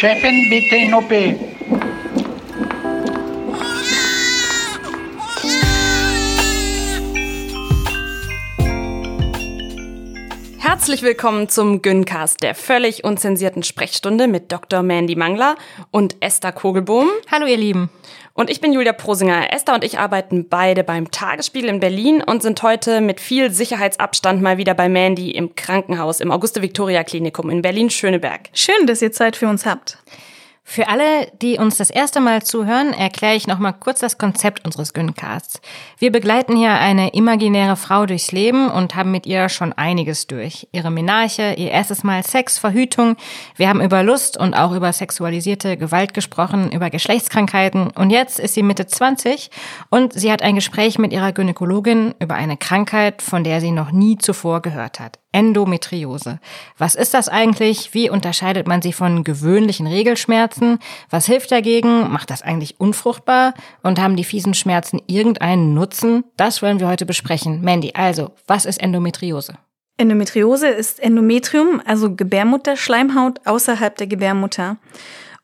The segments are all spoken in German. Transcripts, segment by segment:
Chefin, bitte in OP. Herzlich willkommen zum Güncast, der völlig unzensierten Sprechstunde mit Dr. Mandy Mangler und Esther Kogelbohm. Hallo ihr Lieben. Und ich bin Julia Prosinger. Esther und ich arbeiten beide beim Tagesspiegel in Berlin und sind heute mit viel Sicherheitsabstand mal wieder bei Mandy im Krankenhaus im Auguste-Victoria-Klinikum in Berlin-Schöneberg. Schön, dass ihr Zeit für uns habt. Für alle, die uns das erste Mal zuhören, erkläre ich nochmal kurz das Konzept unseres Güncasts. Wir begleiten hier eine imaginäre Frau durchs Leben und haben mit ihr schon einiges durch. Ihre Menarche, ihr erstes Mal Sex, Verhütung. Wir haben über Lust und auch über sexualisierte Gewalt gesprochen, über Geschlechtskrankheiten. Und jetzt ist sie Mitte 20 und sie hat ein Gespräch mit ihrer Gynäkologin über eine Krankheit, von der sie noch nie zuvor gehört hat. Endometriose. Was ist das eigentlich? Wie unterscheidet man sie von gewöhnlichen Regelschmerzen? Was hilft dagegen? Macht das eigentlich unfruchtbar? Und haben die fiesen Schmerzen irgendeinen Nutzen? Das wollen wir heute besprechen. Mandy, also, was ist Endometriose? Endometriose ist Endometrium, also Gebärmutterschleimhaut außerhalb der Gebärmutter.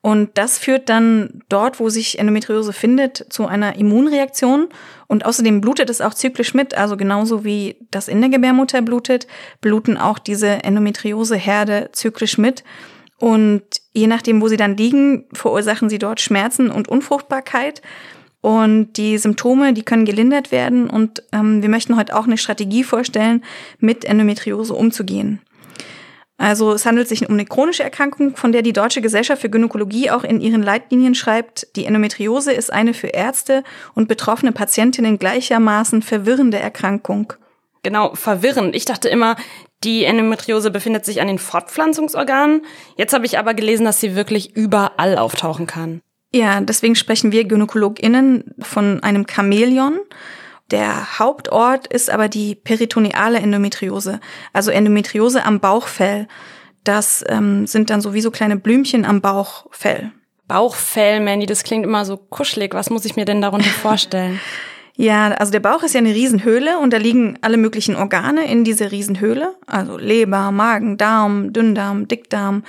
Und das führt dann dort, wo sich Endometriose findet, zu einer Immunreaktion. Und außerdem blutet es auch zyklisch mit, also genauso wie das in der Gebärmutter blutet, bluten auch diese Endometrioseherde zyklisch mit. Und je nachdem, wo sie dann liegen, verursachen sie dort Schmerzen und Unfruchtbarkeit. Und die Symptome, die können gelindert werden. Und ähm, wir möchten heute auch eine Strategie vorstellen, mit Endometriose umzugehen. Also es handelt sich um eine chronische Erkrankung, von der die Deutsche Gesellschaft für Gynäkologie auch in ihren Leitlinien schreibt, die Endometriose ist eine für Ärzte und betroffene Patientinnen gleichermaßen verwirrende Erkrankung. Genau, verwirrend. Ich dachte immer, die Endometriose befindet sich an den Fortpflanzungsorganen. Jetzt habe ich aber gelesen, dass sie wirklich überall auftauchen kann. Ja, deswegen sprechen wir GynäkologInnen von einem Chamäleon. Der Hauptort ist aber die peritoneale Endometriose, also Endometriose am Bauchfell. Das ähm, sind dann sowieso kleine Blümchen am Bauchfell. Bauchfell, Mandy, das klingt immer so kuschelig. Was muss ich mir denn darunter vorstellen? Ja, also der Bauch ist ja eine Riesenhöhle und da liegen alle möglichen Organe in dieser Riesenhöhle. Also Leber, Magen, Darm, Dünndarm, Dickdarm,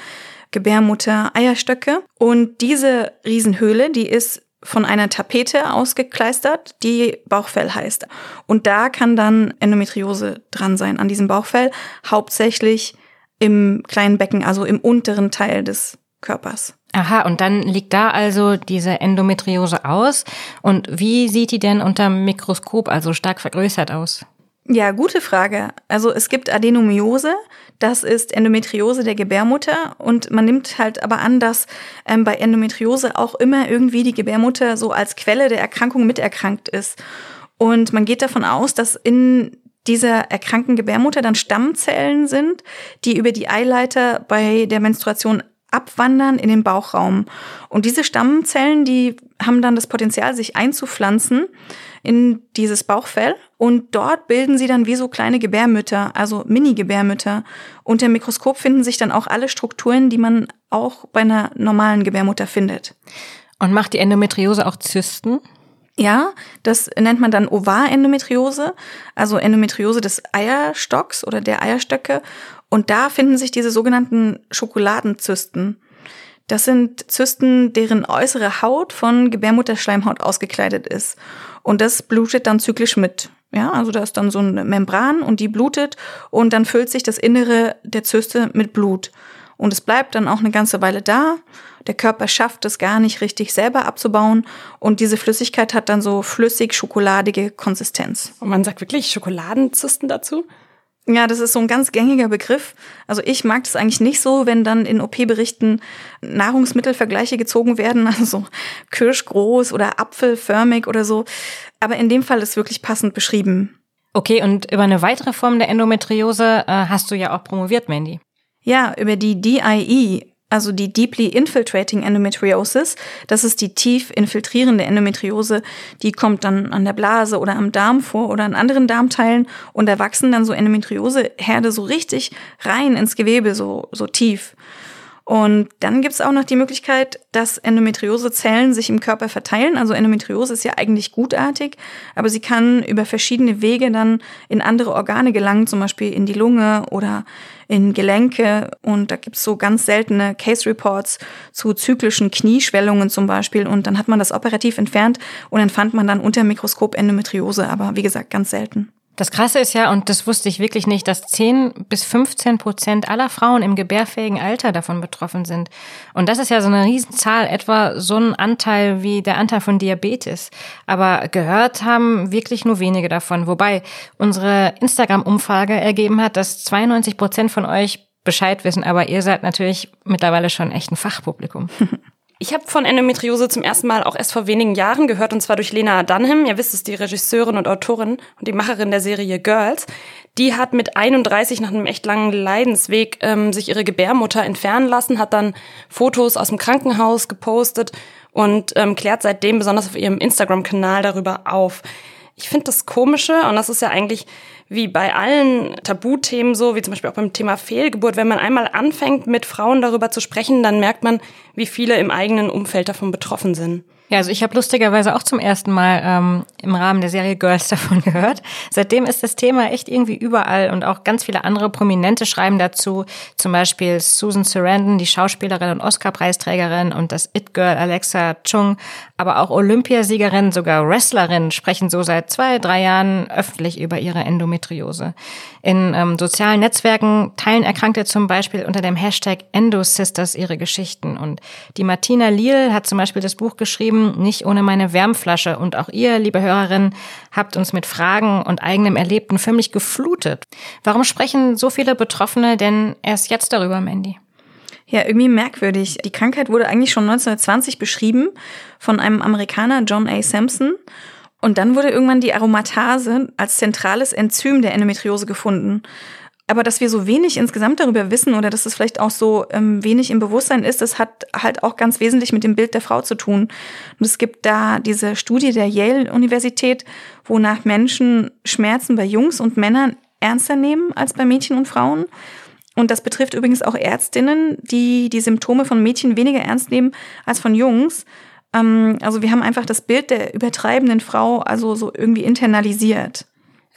Gebärmutter, Eierstöcke. Und diese Riesenhöhle, die ist von einer Tapete ausgekleistert, die Bauchfell heißt. Und da kann dann Endometriose dran sein, an diesem Bauchfell, hauptsächlich im kleinen Becken, also im unteren Teil des Körpers. Aha, und dann liegt da also diese Endometriose aus. Und wie sieht die denn unter Mikroskop, also stark vergrößert aus? Ja, gute Frage. Also es gibt Adenomiose, das ist Endometriose der Gebärmutter und man nimmt halt aber an, dass ähm, bei Endometriose auch immer irgendwie die Gebärmutter so als Quelle der Erkrankung miterkrankt ist. Und man geht davon aus, dass in dieser erkrankten Gebärmutter dann Stammzellen sind, die über die Eileiter bei der Menstruation abwandern in den Bauchraum. Und diese Stammzellen, die haben dann das Potenzial, sich einzupflanzen in dieses Bauchfell. Und dort bilden sie dann wie so kleine Gebärmütter, also Mini-Gebärmütter. Unter dem Mikroskop finden sich dann auch alle Strukturen, die man auch bei einer normalen Gebärmutter findet. Und macht die Endometriose auch Zysten? Ja, das nennt man dann Ovarendometriose, also Endometriose des Eierstocks oder der Eierstöcke. Und da finden sich diese sogenannten Schokoladenzysten. Das sind Zysten, deren äußere Haut von Gebärmutterschleimhaut ausgekleidet ist. Und das blutet dann zyklisch mit. Ja, also da ist dann so eine Membran und die blutet und dann füllt sich das Innere der Zyste mit Blut. Und es bleibt dann auch eine ganze Weile da. Der Körper schafft es gar nicht richtig selber abzubauen. Und diese Flüssigkeit hat dann so flüssig-schokoladige Konsistenz. Und man sagt wirklich Schokoladenzysten dazu? Ja, das ist so ein ganz gängiger Begriff. Also ich mag das eigentlich nicht so, wenn dann in OP-Berichten Nahrungsmittelvergleiche gezogen werden, also so kirschgroß oder apfelförmig oder so. Aber in dem Fall ist wirklich passend beschrieben. Okay, und über eine weitere Form der Endometriose äh, hast du ja auch promoviert, Mandy. Ja, über die DIE, also die Deeply Infiltrating Endometriosis. Das ist die tief infiltrierende Endometriose. Die kommt dann an der Blase oder am Darm vor oder an anderen Darmteilen und da wachsen dann so Endometrioseherde so richtig rein ins Gewebe, so, so tief. Und dann gibt's auch noch die Möglichkeit, dass Endometriosezellen sich im Körper verteilen. Also Endometriose ist ja eigentlich gutartig, aber sie kann über verschiedene Wege dann in andere Organe gelangen, zum Beispiel in die Lunge oder in Gelenke. Und da gibt's so ganz seltene Case Reports zu zyklischen Knieschwellungen zum Beispiel. Und dann hat man das operativ entfernt und dann fand man dann unter Mikroskop Endometriose, aber wie gesagt, ganz selten. Das Krasse ist ja, und das wusste ich wirklich nicht, dass 10 bis 15 Prozent aller Frauen im gebärfähigen Alter davon betroffen sind. Und das ist ja so eine Riesenzahl, etwa so ein Anteil wie der Anteil von Diabetes. Aber gehört haben wirklich nur wenige davon. Wobei unsere Instagram-Umfrage ergeben hat, dass 92 Prozent von euch Bescheid wissen, aber ihr seid natürlich mittlerweile schon echt ein Fachpublikum. Ich habe von Endometriose zum ersten Mal auch erst vor wenigen Jahren gehört, und zwar durch Lena Dunham. Ihr wisst es, die Regisseurin und Autorin und die Macherin der Serie Girls. Die hat mit 31 nach einem echt langen Leidensweg ähm, sich ihre Gebärmutter entfernen lassen, hat dann Fotos aus dem Krankenhaus gepostet und ähm, klärt seitdem besonders auf ihrem Instagram-Kanal darüber auf. Ich finde das Komische, und das ist ja eigentlich wie bei allen Tabuthemen so, wie zum Beispiel auch beim Thema Fehlgeburt, wenn man einmal anfängt, mit Frauen darüber zu sprechen, dann merkt man, wie viele im eigenen Umfeld davon betroffen sind. Ja, also ich habe lustigerweise auch zum ersten Mal ähm, im Rahmen der Serie Girls davon gehört. Seitdem ist das Thema echt irgendwie überall und auch ganz viele andere Prominente schreiben dazu. Zum Beispiel Susan Sarandon, die Schauspielerin und Oscar-Preisträgerin und das It-Girl Alexa Chung, aber auch Olympiasiegerin, sogar Wrestlerin sprechen so seit zwei, drei Jahren öffentlich über ihre Endometriose. In ähm, sozialen Netzwerken teilen Erkrankte zum Beispiel unter dem Hashtag EndoSisters ihre Geschichten. Und die Martina Liel hat zum Beispiel das Buch geschrieben, Nicht ohne meine Wärmflasche. Und auch ihr, liebe Hörerinnen, habt uns mit Fragen und eigenem Erlebten förmlich geflutet. Warum sprechen so viele Betroffene denn erst jetzt darüber, Mandy? Ja, irgendwie merkwürdig. Die Krankheit wurde eigentlich schon 1920 beschrieben von einem Amerikaner, John A. Sampson. Und dann wurde irgendwann die Aromatase als zentrales Enzym der Endometriose gefunden. Aber dass wir so wenig insgesamt darüber wissen oder dass es vielleicht auch so ähm, wenig im Bewusstsein ist, das hat halt auch ganz wesentlich mit dem Bild der Frau zu tun. Und es gibt da diese Studie der Yale-Universität, wonach Menschen Schmerzen bei Jungs und Männern ernster nehmen als bei Mädchen und Frauen. Und das betrifft übrigens auch Ärztinnen, die die Symptome von Mädchen weniger ernst nehmen als von Jungs. Ähm, also wir haben einfach das Bild der übertreibenden Frau also so irgendwie internalisiert.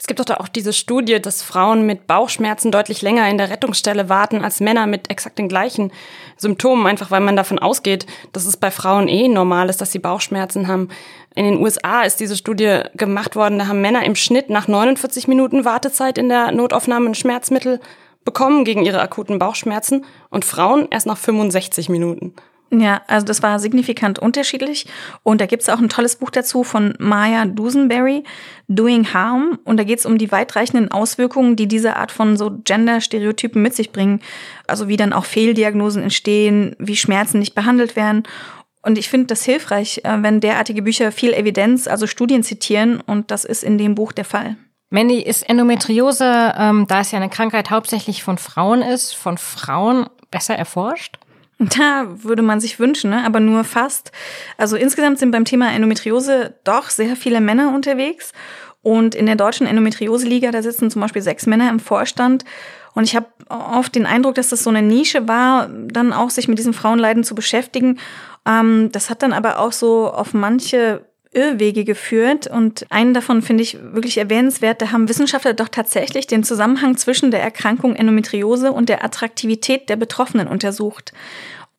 Es gibt doch auch diese Studie, dass Frauen mit Bauchschmerzen deutlich länger in der Rettungsstelle warten als Männer mit exakt den gleichen Symptomen, einfach weil man davon ausgeht, dass es bei Frauen eh normal ist, dass sie Bauchschmerzen haben. In den USA ist diese Studie gemacht worden, da haben Männer im Schnitt nach 49 Minuten Wartezeit in der Notaufnahme ein Schmerzmittel bekommen gegen ihre akuten Bauchschmerzen und Frauen erst nach 65 Minuten. Ja, also das war signifikant unterschiedlich. Und da gibt's auch ein tolles Buch dazu von Maya Dusenberry, Doing Harm. Und da geht's um die weitreichenden Auswirkungen, die diese Art von so Gender-Stereotypen mit sich bringen. Also wie dann auch Fehldiagnosen entstehen, wie Schmerzen nicht behandelt werden. Und ich finde das hilfreich, äh, wenn derartige Bücher viel Evidenz, also Studien zitieren. Und das ist in dem Buch der Fall. Mandy, ist Endometriose, ähm, da es ja eine Krankheit hauptsächlich von Frauen ist, von Frauen besser erforscht? Da würde man sich wünschen, ne? aber nur fast. Also insgesamt sind beim Thema Endometriose doch sehr viele Männer unterwegs. Und in der deutschen Endometriose-Liga, da sitzen zum Beispiel sechs Männer im Vorstand. Und ich habe oft den Eindruck, dass das so eine Nische war, dann auch sich mit diesem Frauenleiden zu beschäftigen. Ähm, das hat dann aber auch so auf manche Irrwege geführt und einen davon finde ich wirklich erwähnenswert. Da haben Wissenschaftler doch tatsächlich den Zusammenhang zwischen der Erkrankung Endometriose und der Attraktivität der Betroffenen untersucht.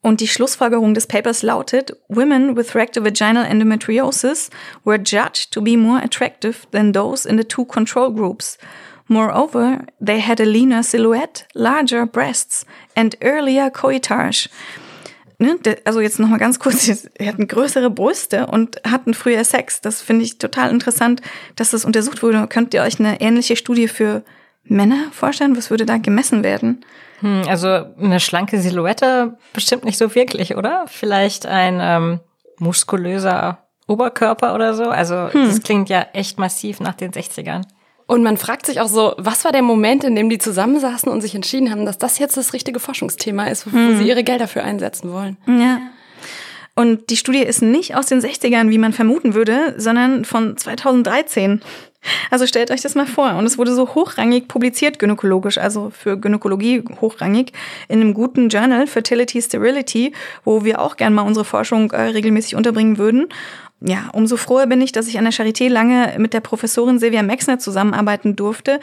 Und die Schlussfolgerung des Papers lautet, Women with rectovaginal endometriosis were judged to be more attractive than those in the two control groups. Moreover, they had a leaner silhouette, larger breasts and earlier coitage ne, also jetzt nochmal ganz kurz, er hatten größere Brüste und hatten früher Sex. Das finde ich total interessant, dass das untersucht wurde. Könnt ihr euch eine ähnliche Studie für Männer vorstellen? Was würde da gemessen werden? Hm, also eine schlanke Silhouette bestimmt nicht so wirklich, oder? Vielleicht ein ähm, muskulöser Oberkörper oder so. Also hm. das klingt ja echt massiv nach den 60ern. Und man fragt sich auch so, was war der Moment, in dem die zusammensaßen und sich entschieden haben, dass das jetzt das richtige Forschungsthema ist, wo mhm. sie ihre Gelder für einsetzen wollen. Ja. Und die Studie ist nicht aus den 60ern, wie man vermuten würde, sondern von 2013. Also stellt euch das mal vor. Und es wurde so hochrangig publiziert, gynäkologisch, also für Gynäkologie hochrangig, in einem guten Journal, Fertility Sterility, wo wir auch gern mal unsere Forschung äh, regelmäßig unterbringen würden. Ja, umso froher bin ich, dass ich an der Charité lange mit der Professorin Silvia Mexner zusammenarbeiten durfte.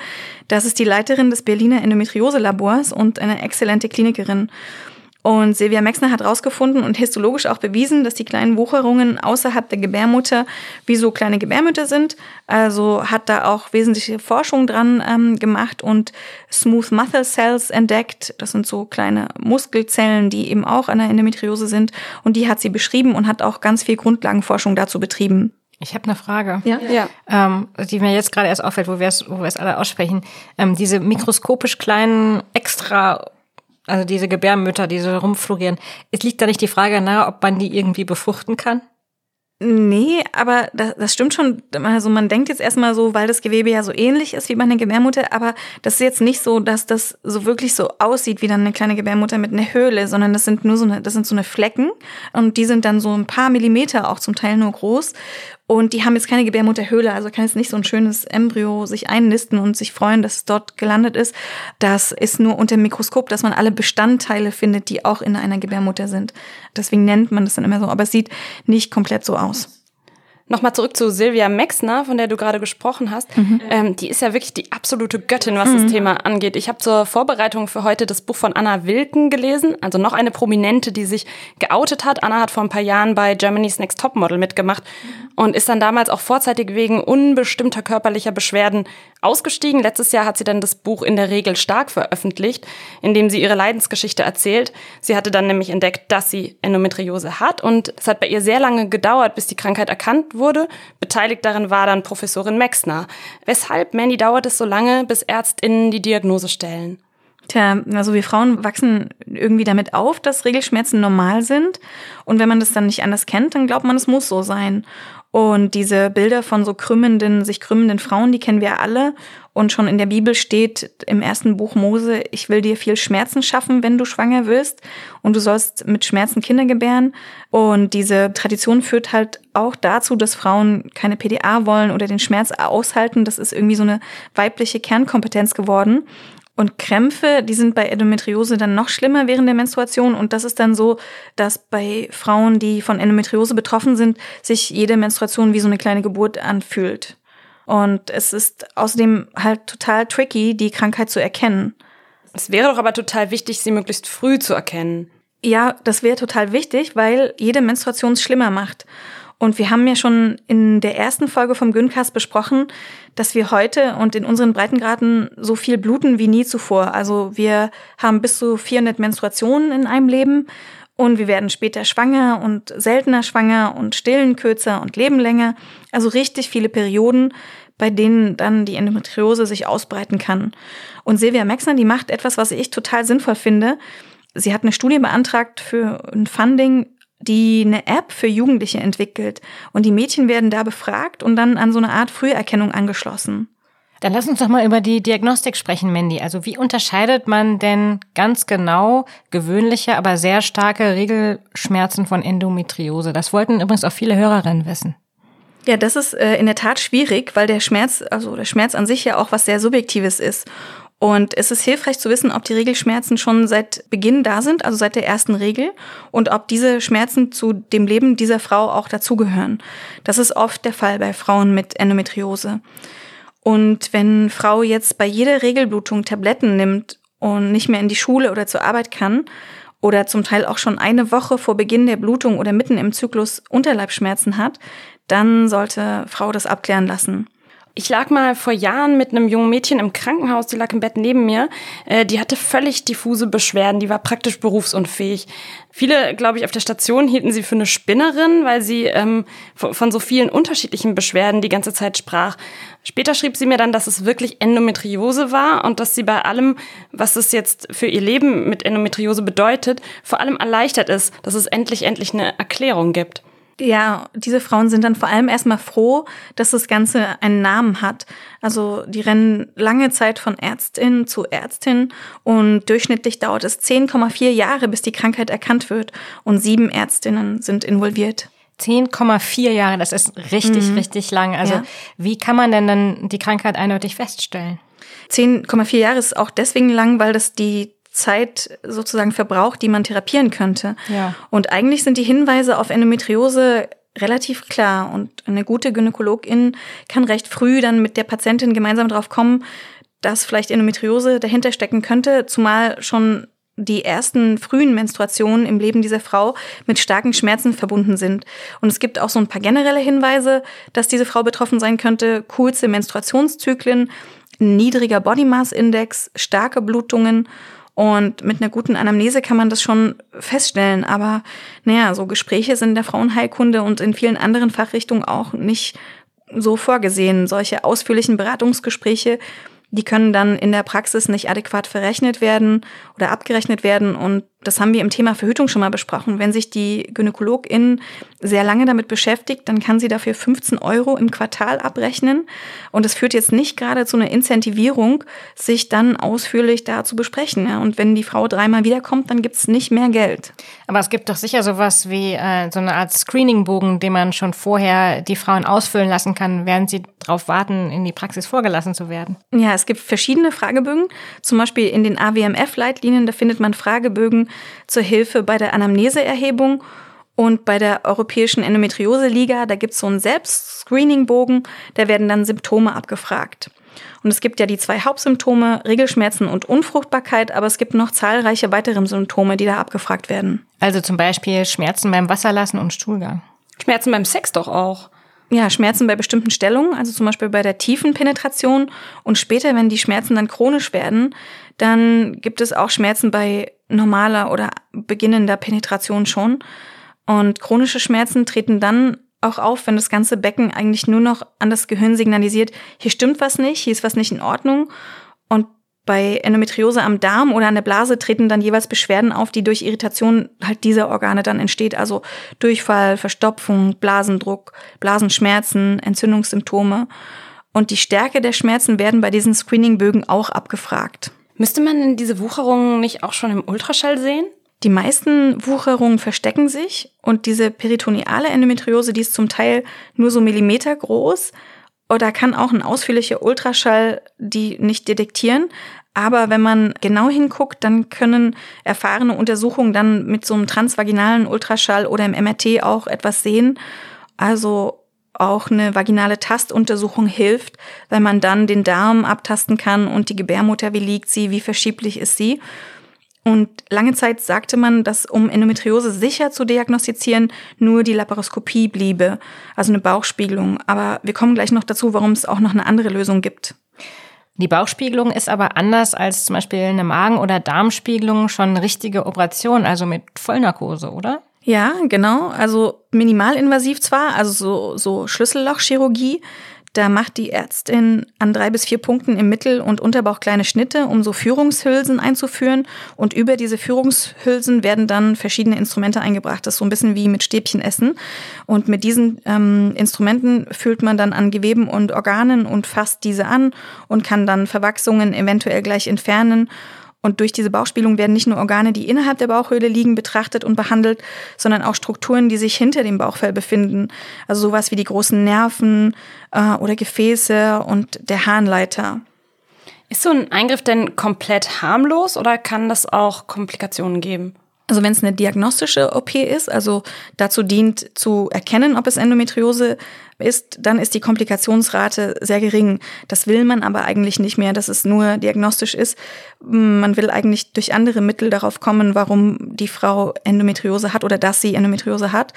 Das ist die Leiterin des Berliner Endometriose-Labors und eine exzellente Klinikerin. Und Silvia Mexner hat herausgefunden und histologisch auch bewiesen, dass die kleinen Wucherungen außerhalb der Gebärmutter wie so kleine Gebärmütter sind. Also hat da auch wesentliche Forschung dran ähm, gemacht und Smooth Muscle Cells entdeckt. Das sind so kleine Muskelzellen, die eben auch an der Endometriose sind. Und die hat sie beschrieben und hat auch ganz viel Grundlagenforschung dazu betrieben. Ich habe eine Frage, Ja. Ja. ähm, die mir jetzt gerade erst auffällt, wo wir es wo wir es alle aussprechen. Ähm, diese mikroskopisch kleinen extra, also diese Gebärmütter, die so rumflorieren. Es liegt da nicht die Frage nahe, ob man die irgendwie befruchten kann? Nee, aber das, das stimmt schon. Also man denkt jetzt erstmal so, weil das Gewebe ja so ähnlich ist wie bei einer Gebärmutter, aber das ist jetzt nicht so, dass das so wirklich so aussieht wie dann eine kleine Gebärmutter mit einer Höhle, sondern das sind nur so eine, das sind so eine Flecken und die sind dann so ein paar Millimeter auch zum Teil nur groß und die haben jetzt keine Gebärmutterhöhle, also kann jetzt nicht so ein schönes Embryo sich einnisten und sich freuen, dass es dort gelandet ist. Das ist nur unter dem Mikroskop, dass man alle Bestandteile findet, die auch in einer Gebärmutter sind. Deswegen nennt man das dann immer so, aber es sieht nicht komplett so aus. Nochmal zurück zu Silvia Mexner, von der du gerade gesprochen hast. Ähm, die ist ja wirklich die absolute Göttin, was das Thema angeht. Ich habe zur Vorbereitung für heute das Buch von Anna Wilken gelesen, also noch eine Prominente, die sich geoutet hat. Anna hat vor ein paar Jahren bei Germany's Next Topmodel mitgemacht und ist dann damals auch vorzeitig wegen unbestimmter körperlicher Beschwerden ausgestiegen. Letztes Jahr hat sie dann das Buch in der Regel stark veröffentlicht, in dem sie ihre Leidensgeschichte erzählt. Sie hatte dann nämlich entdeckt, dass sie Endometriose hat und es hat bei ihr sehr lange gedauert, bis die Krankheit erkannt wurde. Beteiligt darin war dann Professorin Mexner. Weshalb, Mandy, dauert es so lange, bis ÄrztInnen die Diagnose stellen? Tja, also wir Frauen wachsen irgendwie damit auf, dass Regelschmerzen normal sind. Und wenn man das dann nicht anders kennt, dann glaubt man, es muss so sein. Und diese Bilder von so krümmenden, sich krümmenden Frauen, die kennen wir alle. Und schon in der Bibel steht im ersten Buch Mose, ich will dir viel Schmerzen schaffen, wenn du schwanger wirst. Und du sollst mit Schmerzen Kinder gebären. Und diese Tradition führt halt auch dazu, dass Frauen keine PDA wollen oder den Schmerz aushalten. Das ist irgendwie so eine weibliche Kernkompetenz geworden. Und Krämpfe, die sind bei Endometriose dann noch schlimmer während der Menstruation. Und das ist dann so, dass bei Frauen, die von Endometriose betroffen sind, sich jede Menstruation wie so eine kleine Geburt anfühlt. Und es ist außerdem halt total tricky, die Krankheit zu erkennen. Es wäre doch aber total wichtig, sie möglichst früh zu erkennen. Ja, das wäre total wichtig, weil jede Menstruation es schlimmer macht. Und wir haben ja schon in der ersten Folge vom Gyncast besprochen, dass wir heute und in unseren Breitengraden so viel bluten wie nie zuvor. Also wir haben bis zu 400 Menstruationen in einem Leben und wir werden später schwanger und seltener schwanger und stillen kürzer und leben länger. Also richtig viele Perioden, bei denen dann die Endometriose sich ausbreiten kann. Und Silvia Maxner, die macht etwas, was ich total sinnvoll finde. Sie hat eine Studie beantragt für ein Funding die eine App für Jugendliche entwickelt. Und die Mädchen werden da befragt und dann an so eine Art Früherkennung angeschlossen. Dann lass uns doch mal über die Diagnostik sprechen, Mandy. Also wie unterscheidet man denn ganz genau gewöhnliche, aber sehr starke Regelschmerzen von Endometriose? Das wollten übrigens auch viele Hörerinnen wissen. Ja, das ist äh, in der Tat schwierig, weil der Schmerz, also der Schmerz an sich ja auch was sehr Subjektives ist. Und es ist hilfreich zu wissen, ob die Regelschmerzen schon seit Beginn da sind, also seit der ersten Regel, und ob diese Schmerzen zu dem Leben dieser Frau auch dazugehören. Das ist oft der Fall bei Frauen mit Endometriose. Und wenn Frau jetzt bei jeder Regelblutung Tabletten nimmt und nicht mehr in die Schule oder zur Arbeit kann, oder zum Teil auch schon eine Woche vor Beginn der Blutung oder mitten im Zyklus Unterleibschmerzen hat, dann sollte Frau das abklären lassen. Ich lag mal vor Jahren mit einem jungen Mädchen im Krankenhaus, die lag im Bett neben mir. Äh, die hatte völlig diffuse Beschwerden, die war praktisch berufsunfähig. Viele, glaube ich, auf der Station hielten sie für eine Spinnerin, weil sie ähm, von so vielen unterschiedlichen Beschwerden die ganze Zeit sprach. Später schrieb sie mir dann, dass es wirklich Endometriose war und dass sie bei allem, was es jetzt für ihr Leben mit Endometriose bedeutet, vor allem erleichtert ist, dass es endlich, endlich eine Erklärung gibt. Ja, diese Frauen sind dann vor allem erstmal froh, dass das Ganze einen Namen hat. Also die rennen lange Zeit von Ärztin zu Ärztin und durchschnittlich dauert es 10,4 Jahre, bis die Krankheit erkannt wird und sieben Ärztinnen sind involviert. 10,4 Jahre, das ist richtig, Mhm. richtig lang. Also Ja. wie kann man denn dann die Krankheit eindeutig feststellen? 10,4 Jahre ist auch deswegen lang, weil das die Zeit sozusagen verbraucht, die man therapieren könnte. Ja. Und eigentlich sind die Hinweise auf Endometriose relativ klar und eine gute Gynäkologin kann recht früh dann mit der Patientin gemeinsam drauf kommen, dass vielleicht Endometriose dahinter stecken könnte, zumal schon die ersten frühen Menstruationen im Leben dieser Frau mit starken Schmerzen verbunden sind. Und es gibt auch so ein paar generelle Hinweise, dass diese Frau betroffen sein könnte. Kurze Menstruationszyklen, niedriger Body Mass Index, starke Blutungen und mit einer guten Anamnese kann man das schon feststellen. Aber naja, so Gespräche sind in der Frauenheilkunde und in vielen anderen Fachrichtungen auch nicht so vorgesehen. Solche ausführlichen Beratungsgespräche, die können dann in der Praxis nicht adäquat verrechnet werden oder abgerechnet werden. Und das haben wir im Thema Verhütung schon mal besprochen. Wenn sich die Gynäkologin sehr lange damit beschäftigt, dann kann sie dafür 15 Euro im Quartal abrechnen. Und es führt jetzt nicht gerade zu einer Incentivierung, sich dann ausführlich da zu besprechen. Ja. Und wenn die Frau dreimal wiederkommt, dann gibt's nicht mehr Geld. Aber es gibt doch sicher sowas wie äh, so eine Art Screeningbogen, den man schon vorher die Frauen ausfüllen lassen kann, während sie darauf warten, in die Praxis vorgelassen zu werden. Ja, es gibt verschiedene Fragebögen. Zum Beispiel in den AWMF-Leitlinien, da findet man Fragebögen zur Hilfe bei der Anamneseerhebung. Und bei der Europäischen Endometriose-Liga, da gibt's so einen Selbstscreening-Bogen, da werden dann Symptome abgefragt. Und es gibt ja die zwei Hauptsymptome, Regelschmerzen und Unfruchtbarkeit, aber es gibt noch zahlreiche weitere Symptome, die da abgefragt werden. Also zum Beispiel Schmerzen beim Wasserlassen und Stuhlgang. Schmerzen beim Sex doch auch. Ja, Schmerzen bei bestimmten Stellungen, also zum Beispiel bei der tiefen Penetration und später, wenn die Schmerzen dann chronisch werden, dann gibt es auch Schmerzen bei normaler oder beginnender Penetration schon. Und chronische Schmerzen treten dann auch auf, wenn das ganze Becken eigentlich nur noch an das Gehirn signalisiert, hier stimmt was nicht, hier ist was nicht in Ordnung. Und bei Endometriose am Darm oder an der Blase treten dann jeweils Beschwerden auf, die durch Irritation halt dieser Organe dann entsteht. Also Durchfall, Verstopfung, Blasendruck, Blasenschmerzen, Entzündungssymptome. Und die Stärke der Schmerzen werden bei diesen Screeningbögen auch abgefragt. Müsste man denn diese Wucherungen nicht auch schon im Ultraschall sehen? Die meisten Wucherungen verstecken sich und diese peritoneale Endometriose, die ist zum Teil nur so Millimeter groß oder kann auch ein ausführlicher Ultraschall die nicht detektieren. Aber wenn man genau hinguckt, dann können erfahrene Untersuchungen dann mit so einem transvaginalen Ultraschall oder im MRT auch etwas sehen. Also auch eine vaginale Tastuntersuchung hilft, weil man dann den Darm abtasten kann und die Gebärmutter, wie liegt sie, wie verschieblich ist sie. Und lange Zeit sagte man, dass um Endometriose sicher zu diagnostizieren, nur die Laparoskopie bliebe, also eine Bauchspiegelung. Aber wir kommen gleich noch dazu, warum es auch noch eine andere Lösung gibt. Die Bauchspiegelung ist aber anders als zum Beispiel eine Magen- oder Darmspiegelung schon eine richtige Operation, also mit Vollnarkose, oder? Ja, genau. Also minimalinvasiv zwar, also so, so Schlüssellochchirurgie. Da macht die Ärztin an drei bis vier Punkten im Mittel- und Unterbauch kleine Schnitte, um so Führungshülsen einzuführen. Und über diese Führungshülsen werden dann verschiedene Instrumente eingebracht. Das ist so ein bisschen wie mit Stäbchen essen. Und mit diesen ähm, Instrumenten fühlt man dann an Geweben und Organen und fasst diese an und kann dann Verwachsungen eventuell gleich entfernen. Und durch diese Bauchspielung werden nicht nur Organe, die innerhalb der Bauchhöhle liegen, betrachtet und behandelt, sondern auch Strukturen, die sich hinter dem Bauchfell befinden. Also sowas wie die großen Nerven äh, oder Gefäße und der Harnleiter. Ist so ein Eingriff denn komplett harmlos oder kann das auch Komplikationen geben? Also wenn es eine diagnostische OP ist, also dazu dient zu erkennen, ob es Endometriose ist, dann ist die Komplikationsrate sehr gering. Das will man aber eigentlich nicht mehr, dass es nur diagnostisch ist. Man will eigentlich durch andere Mittel darauf kommen, warum die Frau Endometriose hat oder dass sie Endometriose hat.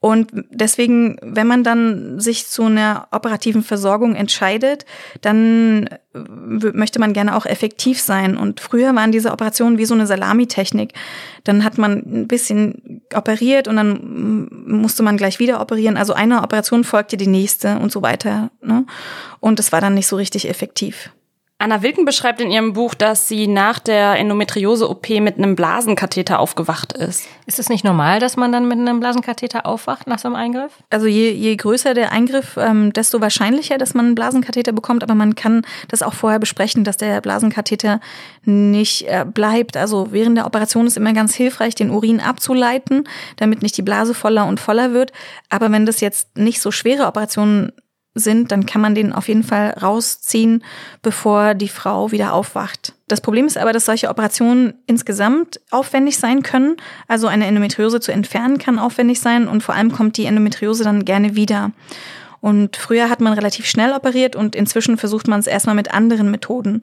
Und deswegen, wenn man dann sich zu einer operativen Versorgung entscheidet, dann möchte man gerne auch effektiv sein. Und früher waren diese Operationen wie so eine Salamitechnik. Dann hat man ein bisschen operiert und dann musste man gleich wieder operieren. Also eine Operation folgte die nächste und so weiter. Ne? Und es war dann nicht so richtig effektiv. Anna Wilken beschreibt in ihrem Buch, dass sie nach der Endometriose-OP mit einem Blasenkatheter aufgewacht ist. Ist es nicht normal, dass man dann mit einem Blasenkatheter aufwacht nach so einem Eingriff? Also je, je größer der Eingriff, ähm, desto wahrscheinlicher, dass man einen Blasenkatheter bekommt. Aber man kann das auch vorher besprechen, dass der Blasenkatheter nicht äh, bleibt. Also während der Operation ist immer ganz hilfreich, den Urin abzuleiten, damit nicht die Blase voller und voller wird. Aber wenn das jetzt nicht so schwere Operationen sind, dann kann man den auf jeden Fall rausziehen, bevor die Frau wieder aufwacht. Das Problem ist aber, dass solche Operationen insgesamt aufwendig sein können. Also eine Endometriose zu entfernen kann aufwendig sein und vor allem kommt die Endometriose dann gerne wieder. Und früher hat man relativ schnell operiert und inzwischen versucht man es erstmal mit anderen Methoden.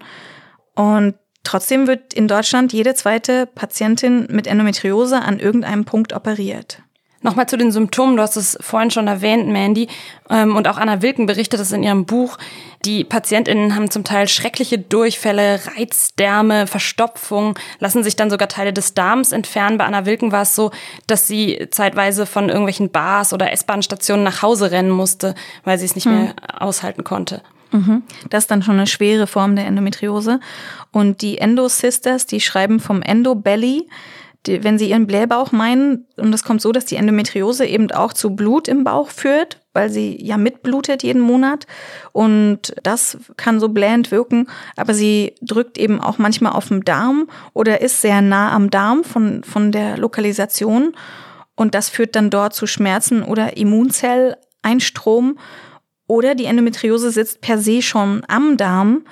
Und trotzdem wird in Deutschland jede zweite Patientin mit Endometriose an irgendeinem Punkt operiert. Nochmal zu den Symptomen, du hast es vorhin schon erwähnt, Mandy, ähm, und auch Anna Wilken berichtet es in ihrem Buch. Die PatientInnen haben zum Teil schreckliche Durchfälle, Reizdärme, Verstopfung, lassen sich dann sogar Teile des Darms entfernen. Bei Anna Wilken war es so, dass sie zeitweise von irgendwelchen Bars oder S-Bahn-Stationen nach Hause rennen musste, weil sie es nicht hm. mehr aushalten konnte. Mhm. Das ist dann schon eine schwere Form der Endometriose. Und die Endo-Sisters, die schreiben vom Endo-Belly die, wenn Sie Ihren Blähbauch meinen, und es kommt so, dass die Endometriose eben auch zu Blut im Bauch führt, weil sie ja mitblutet jeden Monat. Und das kann so blähend wirken, aber sie drückt eben auch manchmal auf den Darm oder ist sehr nah am Darm von, von der Lokalisation. Und das führt dann dort zu Schmerzen oder Immunzelleinstrom oder die Endometriose sitzt per se schon am Darm.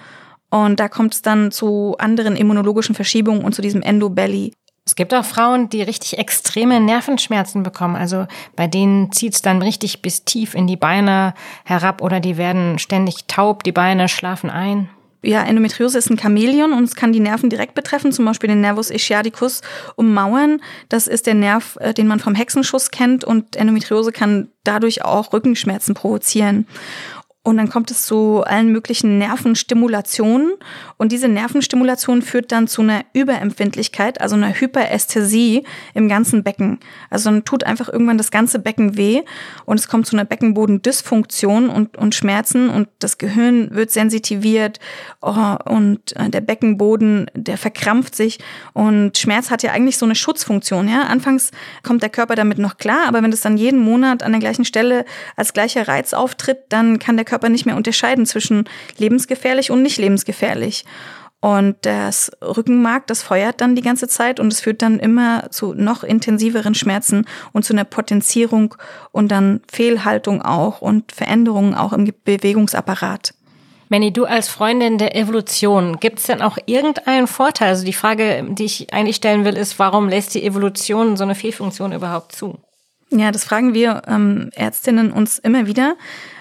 Und da kommt es dann zu anderen immunologischen Verschiebungen und zu diesem Endobelly. Es gibt auch Frauen, die richtig extreme Nervenschmerzen bekommen. Also bei denen zieht es dann richtig bis tief in die Beine herab oder die werden ständig taub, die Beine schlafen ein. Ja, Endometriose ist ein Chamäleon und es kann die Nerven direkt betreffen, zum Beispiel den Nervus ischiadicus ummauern. Das ist der Nerv, äh, den man vom Hexenschuss kennt und Endometriose kann dadurch auch Rückenschmerzen provozieren. Und dann kommt es zu allen möglichen Nervenstimulationen. Und diese Nervenstimulation führt dann zu einer Überempfindlichkeit, also einer Hyperästhesie im ganzen Becken. Also dann tut einfach irgendwann das ganze Becken weh und es kommt zu einer Beckenbodendysfunktion und, und Schmerzen und das Gehirn wird sensitiviert oh, und äh, der Beckenboden, der verkrampft sich. Und Schmerz hat ja eigentlich so eine Schutzfunktion. Ja? Anfangs kommt der Körper damit noch klar, aber wenn das dann jeden Monat an der gleichen Stelle als gleicher Reiz auftritt, dann kann der Körper nicht mehr unterscheiden zwischen lebensgefährlich und nicht lebensgefährlich. Und das Rückenmark, das feuert dann die ganze Zeit und es führt dann immer zu noch intensiveren Schmerzen und zu einer Potenzierung und dann Fehlhaltung auch und Veränderungen auch im Bewegungsapparat. Manny, du als Freundin der Evolution, gibt es denn auch irgendeinen Vorteil? Also die Frage, die ich eigentlich stellen will, ist, warum lässt die Evolution so eine Fehlfunktion überhaupt zu? Ja, das fragen wir ähm, Ärztinnen uns immer wieder.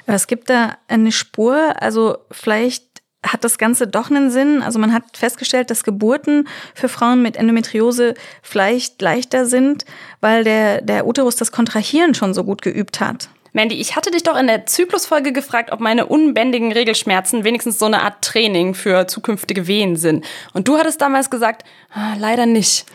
Es gibt da eine Spur, also vielleicht hat das Ganze doch einen Sinn. Also man hat festgestellt, dass Geburten für Frauen mit Endometriose vielleicht leichter sind, weil der, der Uterus das Kontrahieren schon so gut geübt hat. Mandy, ich hatte dich doch in der Zyklusfolge gefragt, ob meine unbändigen Regelschmerzen wenigstens so eine Art Training für zukünftige Wehen sind. Und du hattest damals gesagt, ah, leider nicht.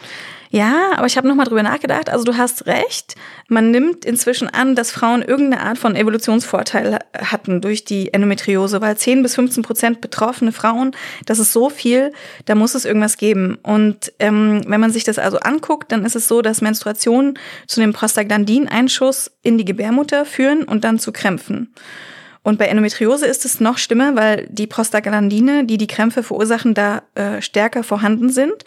Ja, aber ich habe nochmal drüber nachgedacht. Also du hast recht. Man nimmt inzwischen an, dass Frauen irgendeine Art von Evolutionsvorteil hatten durch die Endometriose, weil 10 bis 15 Prozent betroffene Frauen, das ist so viel, da muss es irgendwas geben. Und ähm, wenn man sich das also anguckt, dann ist es so, dass Menstruationen zu einem Prostaglandineinschuss in die Gebärmutter führen und dann zu Krämpfen. Und bei Endometriose ist es noch schlimmer, weil die Prostaglandine, die die Krämpfe verursachen, da äh, stärker vorhanden sind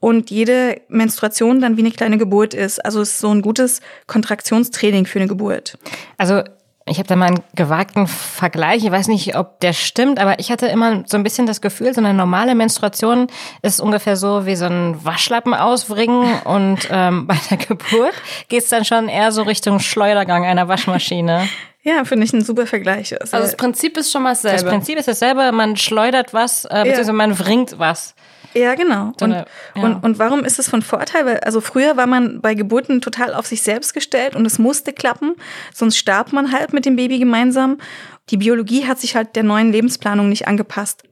und jede Menstruation dann wie eine kleine Geburt ist. Also es ist so ein gutes Kontraktionstraining für eine Geburt. Also ich habe da mal einen gewagten Vergleich. Ich weiß nicht, ob der stimmt, aber ich hatte immer so ein bisschen das Gefühl, so eine normale Menstruation ist ungefähr so wie so ein Waschlappen ausbringen und ähm, bei der Geburt geht's dann schon eher so Richtung Schleudergang einer Waschmaschine. Ja, finde ich ein super Vergleich. Also, also das Prinzip ist schon mal dasselbe. Das Prinzip ist dasselbe, man schleudert was, äh, beziehungsweise ja. man bringt was. Ja, genau. Und, ja. und, und warum ist es von Vorteil? Weil, also früher war man bei Geburten total auf sich selbst gestellt und es musste klappen, sonst starb man halt mit dem Baby gemeinsam. Die Biologie hat sich halt der neuen Lebensplanung nicht angepasst.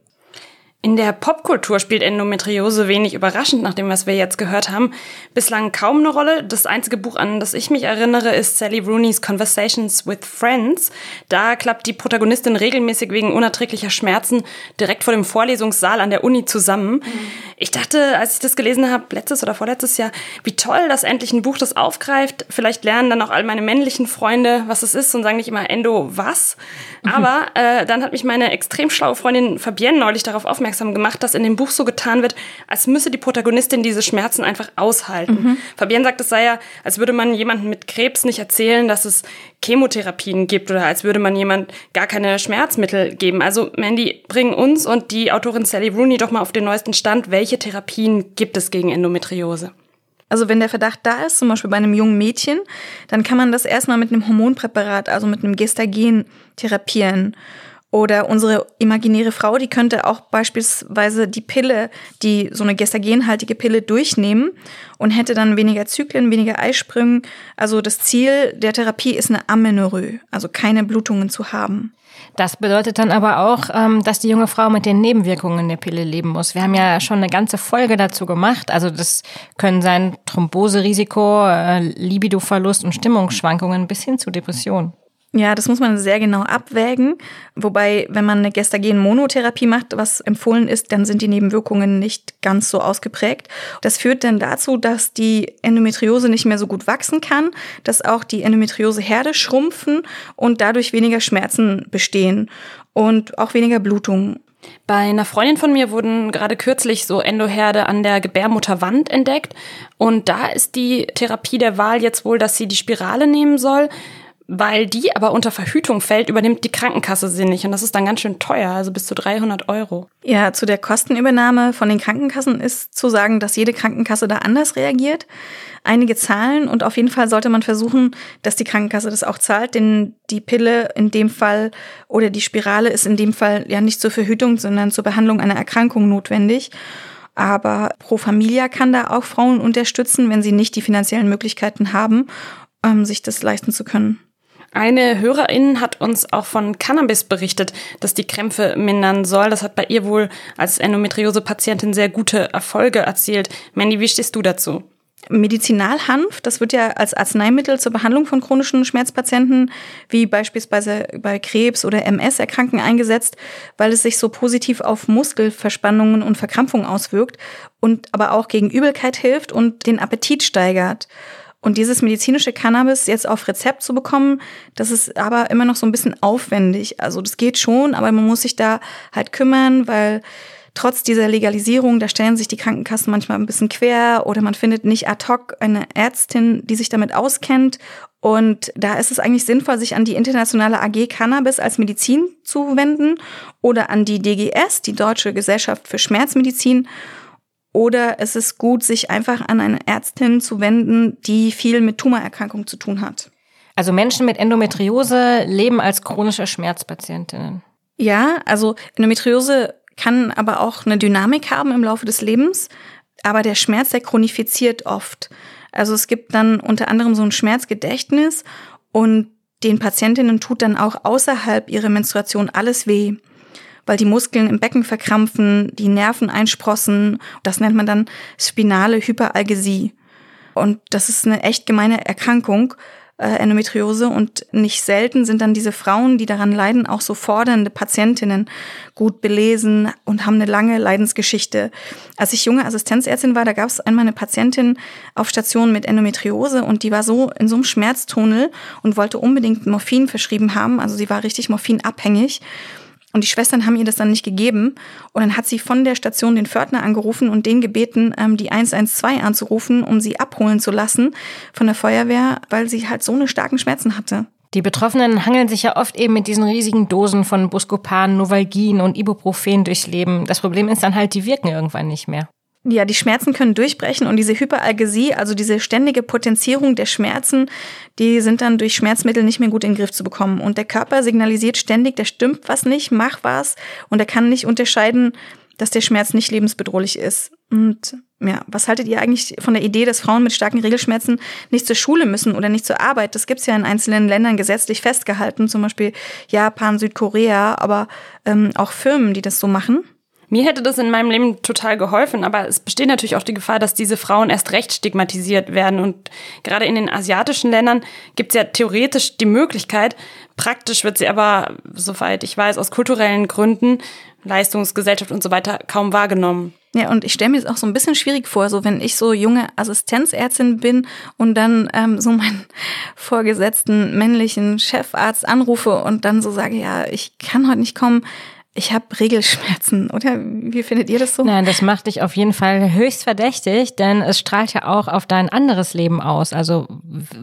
In der Popkultur spielt Endometriose wenig überraschend, nach dem, was wir jetzt gehört haben, bislang kaum eine Rolle. Das einzige Buch, an das ich mich erinnere, ist Sally Rooney's Conversations with Friends. Da klappt die Protagonistin regelmäßig wegen unerträglicher Schmerzen direkt vor dem Vorlesungssaal an der Uni zusammen. Mhm. Ich dachte, als ich das gelesen habe, letztes oder vorletztes Jahr, wie toll, dass endlich ein Buch das aufgreift. Vielleicht lernen dann auch all meine männlichen Freunde, was es ist und sagen nicht immer Endo was. Mhm. Aber äh, dann hat mich meine extrem schlaue Freundin Fabienne neulich darauf aufmerksam aufmerksam gemacht, dass in dem Buch so getan wird, als müsse die Protagonistin diese Schmerzen einfach aushalten. Mhm. Fabienne sagt, es sei ja, als würde man jemandem mit Krebs nicht erzählen, dass es Chemotherapien gibt oder als würde man jemand gar keine Schmerzmittel geben. Also Mandy, bring uns und die Autorin Sally Rooney doch mal auf den neuesten Stand. Welche Therapien gibt es gegen Endometriose? Also wenn der Verdacht da ist, zum Beispiel bei einem jungen Mädchen, dann kann man das erstmal mit einem Hormonpräparat, also mit einem Gestagen therapieren. Oder unsere imaginäre Frau, die könnte auch beispielsweise die Pille, die so eine gestagenhaltige Pille durchnehmen und hätte dann weniger Zyklen, weniger Eisprünge. Also das Ziel der Therapie ist eine Amenorrhoe, also keine Blutungen zu haben. Das bedeutet dann aber auch, ähm, dass die junge Frau mit den Nebenwirkungen der Pille leben muss. Wir haben ja schon eine ganze Folge dazu gemacht. Also das können sein Thromboserisiko, äh, Libidoverlust und Stimmungsschwankungen bis hin zu Depressionen. Ja, das muss man sehr genau abwägen. Wobei, wenn man eine Gestagen-Monotherapie macht, was empfohlen ist, dann sind die Nebenwirkungen nicht ganz so ausgeprägt. Das führt dann dazu, dass die Endometriose nicht mehr so gut wachsen kann, dass auch die Endometrioseherde schrumpfen und dadurch weniger Schmerzen bestehen und auch weniger Blutungen. Bei einer Freundin von mir wurden gerade kürzlich so Endoherde an der Gebärmutterwand entdeckt. Und da ist die Therapie der Wahl jetzt wohl, dass sie die Spirale nehmen soll. Weil die aber unter Verhütung fällt, übernimmt die Krankenkasse sie nicht. Und das ist dann ganz schön teuer, also bis zu 300 Euro. Ja, zu der Kostenübernahme von den Krankenkassen ist zu sagen, dass jede Krankenkasse da anders reagiert. Einige zahlen und auf jeden Fall sollte man versuchen, dass die Krankenkasse das auch zahlt, denn die Pille in dem Fall oder die Spirale ist in dem Fall ja nicht zur Verhütung, sondern zur Behandlung einer Erkrankung notwendig. Aber Pro Familia kann da auch Frauen unterstützen, wenn sie nicht die finanziellen Möglichkeiten haben, ähm, sich das leisten zu können. Eine Hörerin hat uns auch von Cannabis berichtet, dass die Krämpfe mindern soll. Das hat bei ihr wohl als Endometriose-Patientin sehr gute Erfolge erzielt. Mandy, wie stehst du dazu? Medizinalhanf, das wird ja als Arzneimittel zur Behandlung von chronischen Schmerzpatienten wie beispielsweise bei Krebs oder MS-Erkranken eingesetzt, weil es sich so positiv auf Muskelverspannungen und Verkrampfungen auswirkt und aber auch gegen Übelkeit hilft und den Appetit steigert. Und dieses medizinische Cannabis jetzt auf Rezept zu bekommen, das ist aber immer noch so ein bisschen aufwendig. Also das geht schon, aber man muss sich da halt kümmern, weil trotz dieser Legalisierung, da stellen sich die Krankenkassen manchmal ein bisschen quer oder man findet nicht ad hoc eine Ärztin, die sich damit auskennt. Und da ist es eigentlich sinnvoll, sich an die internationale AG Cannabis als Medizin zu wenden oder an die DGS, die Deutsche Gesellschaft für Schmerzmedizin oder es ist gut, sich einfach an eine Ärztin zu wenden, die viel mit Tumorerkrankungen zu tun hat. Also Menschen mit Endometriose leben als chronische Schmerzpatientinnen. Ja, also Endometriose kann aber auch eine Dynamik haben im Laufe des Lebens, aber der Schmerz, der chronifiziert oft. Also es gibt dann unter anderem so ein Schmerzgedächtnis und den Patientinnen tut dann auch außerhalb ihrer Menstruation alles weh weil die Muskeln im Becken verkrampfen, die Nerven einsprossen. Das nennt man dann spinale Hyperalgesie. Und das ist eine echt gemeine Erkrankung, äh, Endometriose. Und nicht selten sind dann diese Frauen, die daran leiden, auch so fordernde Patientinnen, gut belesen und haben eine lange Leidensgeschichte. Als ich junge Assistenzärztin war, da gab es einmal eine Patientin auf Station mit Endometriose und die war so in so einem Schmerztunnel und wollte unbedingt Morphin verschrieben haben. Also sie war richtig morphinabhängig. Und die Schwestern haben ihr das dann nicht gegeben. Und dann hat sie von der Station den Pförtner angerufen und den gebeten, ähm, die 112 anzurufen, um sie abholen zu lassen von der Feuerwehr, weil sie halt so eine starken Schmerzen hatte. Die Betroffenen hangeln sich ja oft eben mit diesen riesigen Dosen von Buscopan, Novalgin und Ibuprofen durchs Leben. Das Problem ist dann halt, die wirken irgendwann nicht mehr. Ja, die Schmerzen können durchbrechen und diese Hyperalgesie, also diese ständige Potenzierung der Schmerzen, die sind dann durch Schmerzmittel nicht mehr gut in den Griff zu bekommen. Und der Körper signalisiert ständig, da stimmt was nicht, mach was. Und er kann nicht unterscheiden, dass der Schmerz nicht lebensbedrohlich ist. Und ja, was haltet ihr eigentlich von der Idee, dass Frauen mit starken Regelschmerzen nicht zur Schule müssen oder nicht zur Arbeit? Das gibt's ja in einzelnen Ländern gesetzlich festgehalten, zum Beispiel Japan, Südkorea, aber ähm, auch Firmen, die das so machen. Mir hätte das in meinem Leben total geholfen, aber es besteht natürlich auch die Gefahr, dass diese Frauen erst recht stigmatisiert werden. Und gerade in den asiatischen Ländern gibt es ja theoretisch die Möglichkeit, praktisch wird sie aber, soweit ich weiß, aus kulturellen Gründen, Leistungsgesellschaft und so weiter, kaum wahrgenommen. Ja, und ich stelle mir es auch so ein bisschen schwierig vor, so wenn ich so junge Assistenzärztin bin und dann ähm, so meinen vorgesetzten männlichen Chefarzt anrufe und dann so sage, ja, ich kann heute nicht kommen, ich habe Regelschmerzen, oder? Wie findet ihr das so? Nein, das macht dich auf jeden Fall höchst verdächtig, denn es strahlt ja auch auf dein anderes Leben aus. Also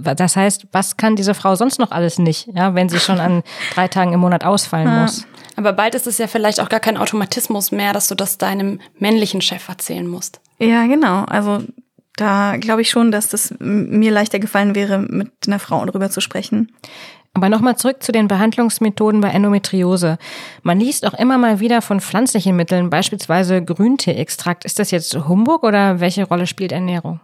das heißt, was kann diese Frau sonst noch alles nicht, ja, wenn sie schon an drei Tagen im Monat ausfallen ja. muss? Aber bald ist es ja vielleicht auch gar kein Automatismus mehr, dass du das deinem männlichen Chef erzählen musst. Ja, genau. Also da glaube ich schon, dass das mir leichter gefallen wäre, mit einer Frau darüber zu sprechen. Aber nochmal zurück zu den Behandlungsmethoden bei Endometriose. Man liest auch immer mal wieder von pflanzlichen Mitteln, beispielsweise Grünteeextrakt. Ist das jetzt Humbug oder welche Rolle spielt Ernährung?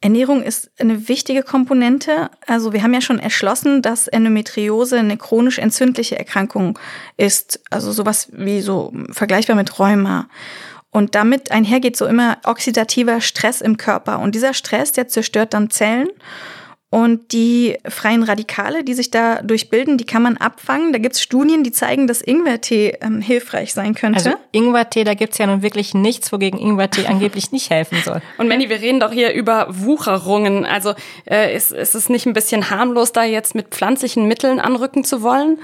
Ernährung ist eine wichtige Komponente. Also wir haben ja schon erschlossen, dass Endometriose eine chronisch entzündliche Erkrankung ist. Also sowas wie so vergleichbar mit Rheuma. Und damit einhergeht so immer oxidativer Stress im Körper. Und dieser Stress, der zerstört dann Zellen und die freien Radikale, die sich dadurch bilden, die kann man abfangen. Da gibt's Studien, die zeigen, dass Ingwertee ähm, hilfreich sein könnte. Also Ingwertee, da gibt's ja nun wirklich nichts, wogegen Ingwertee angeblich nicht helfen soll. Und Manny, wir reden doch hier über Wucherungen. Also äh, ist, ist es nicht ein bisschen harmlos, da jetzt mit pflanzlichen Mitteln anrücken zu wollen?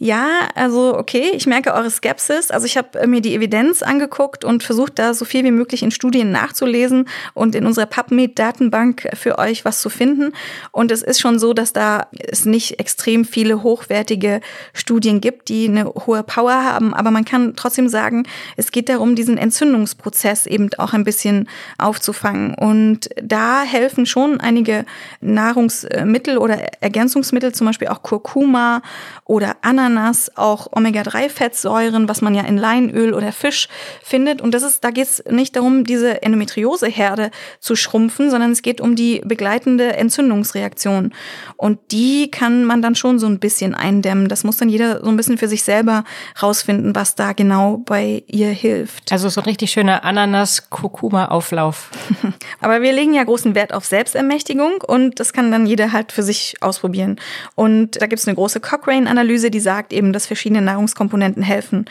Ja, also okay, ich merke eure Skepsis. Also ich habe äh, mir die Evidenz angeguckt und versucht da so viel wie möglich in Studien nachzulesen und in unserer PubMed-Datenbank für euch was zu finden. Und es ist schon so, dass da es nicht extrem viele hochwertige Studien gibt, die eine hohe Power haben. Aber man kann trotzdem sagen, es geht darum, diesen Entzündungsprozess eben auch ein bisschen aufzufangen. Und da helfen schon einige Nahrungsmittel oder Ergänzungsmittel, zum Beispiel auch Kurkuma oder Ananas Ananas auch Omega-3-Fettsäuren, was man ja in Leinöl oder Fisch findet. Und das ist, da geht es nicht darum, diese Endometrioseherde zu schrumpfen, sondern es geht um die begleitende Entzündungsreaktion. Und die kann man dann schon so ein bisschen eindämmen. Das muss dann jeder so ein bisschen für sich selber rausfinden, was da genau bei ihr hilft. Also so ein richtig schöner Ananas-Kurkuma-Auflauf. Aber wir legen ja großen Wert auf Selbstermächtigung und das kann dann jeder halt für sich ausprobieren. Und da gibt es eine große Cochrane-Analyse, die sagt, sagt eben, dass verschiedene Nahrungskomponenten helfen.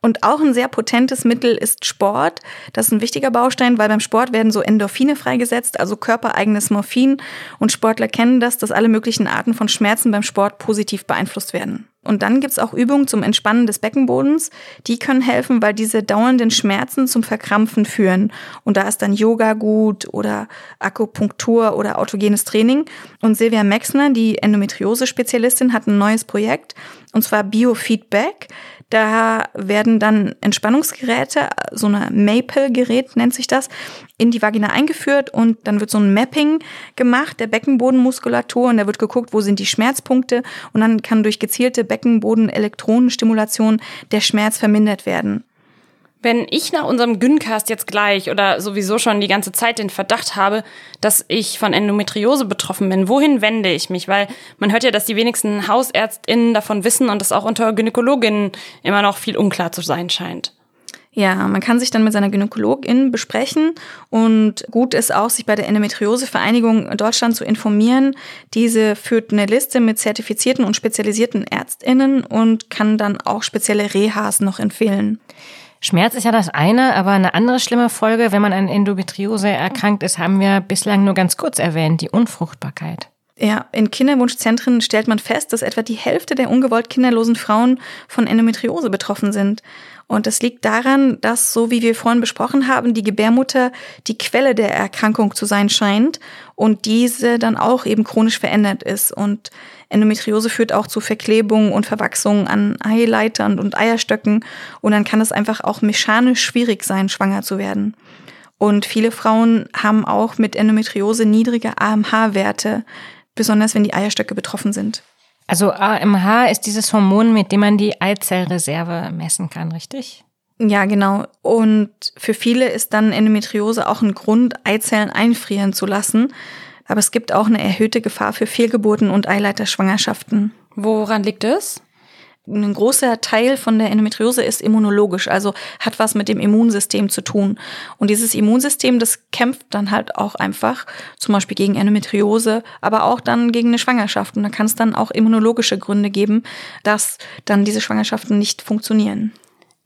Und auch ein sehr potentes Mittel ist Sport. Das ist ein wichtiger Baustein, weil beim Sport werden so Endorphine freigesetzt, also körpereigenes Morphin. Und Sportler kennen das, dass alle möglichen Arten von Schmerzen beim Sport positiv beeinflusst werden. Und dann gibt's auch Übungen zum Entspannen des Beckenbodens. Die können helfen, weil diese dauernden Schmerzen zum Verkrampfen führen. Und da ist dann Yoga gut oder Akupunktur oder autogenes Training. Und Silvia Mexner, die Endometriose-Spezialistin, hat ein neues Projekt, und zwar Biofeedback. Da werden dann Entspannungsgeräte, so eine Maple-Gerät nennt sich das, in die Vagina eingeführt und dann wird so ein Mapping gemacht der Beckenbodenmuskulatur und da wird geguckt, wo sind die Schmerzpunkte und dann kann durch gezielte Beckenboden-Elektronenstimulation der Schmerz vermindert werden. Wenn ich nach unserem Gyncast jetzt gleich oder sowieso schon die ganze Zeit den Verdacht habe, dass ich von Endometriose betroffen bin, wohin wende ich mich? Weil man hört ja, dass die wenigsten HausärztInnen davon wissen und es auch unter Gynäkologinnen immer noch viel unklar zu sein scheint. Ja, man kann sich dann mit seiner Gynäkologin besprechen und gut ist auch, sich bei der Endometriosevereinigung Deutschland zu informieren. Diese führt eine Liste mit zertifizierten und spezialisierten ÄrztInnen und kann dann auch spezielle Rehas noch empfehlen. Schmerz ist ja das eine, aber eine andere schlimme Folge, wenn man an Endometriose erkrankt ist, haben wir bislang nur ganz kurz erwähnt, die Unfruchtbarkeit. Ja, in Kinderwunschzentren stellt man fest, dass etwa die Hälfte der ungewollt kinderlosen Frauen von Endometriose betroffen sind. Und das liegt daran, dass, so wie wir vorhin besprochen haben, die Gebärmutter die Quelle der Erkrankung zu sein scheint und diese dann auch eben chronisch verändert ist. Und Endometriose führt auch zu Verklebungen und Verwachsungen an Eileitern und Eierstöcken. Und dann kann es einfach auch mechanisch schwierig sein, schwanger zu werden. Und viele Frauen haben auch mit Endometriose niedrige AMH-Werte, besonders wenn die Eierstöcke betroffen sind. Also AMH ist dieses Hormon, mit dem man die Eizellreserve messen kann, richtig? Ja, genau. Und für viele ist dann Endometriose auch ein Grund, Eizellen einfrieren zu lassen. Aber es gibt auch eine erhöhte Gefahr für Fehlgeburten und Eileiterschwangerschaften. Woran liegt es? Ein großer Teil von der Endometriose ist immunologisch, also hat was mit dem Immunsystem zu tun. Und dieses Immunsystem, das kämpft dann halt auch einfach, zum Beispiel gegen Endometriose, aber auch dann gegen eine Schwangerschaft. Und da kann es dann auch immunologische Gründe geben, dass dann diese Schwangerschaften nicht funktionieren.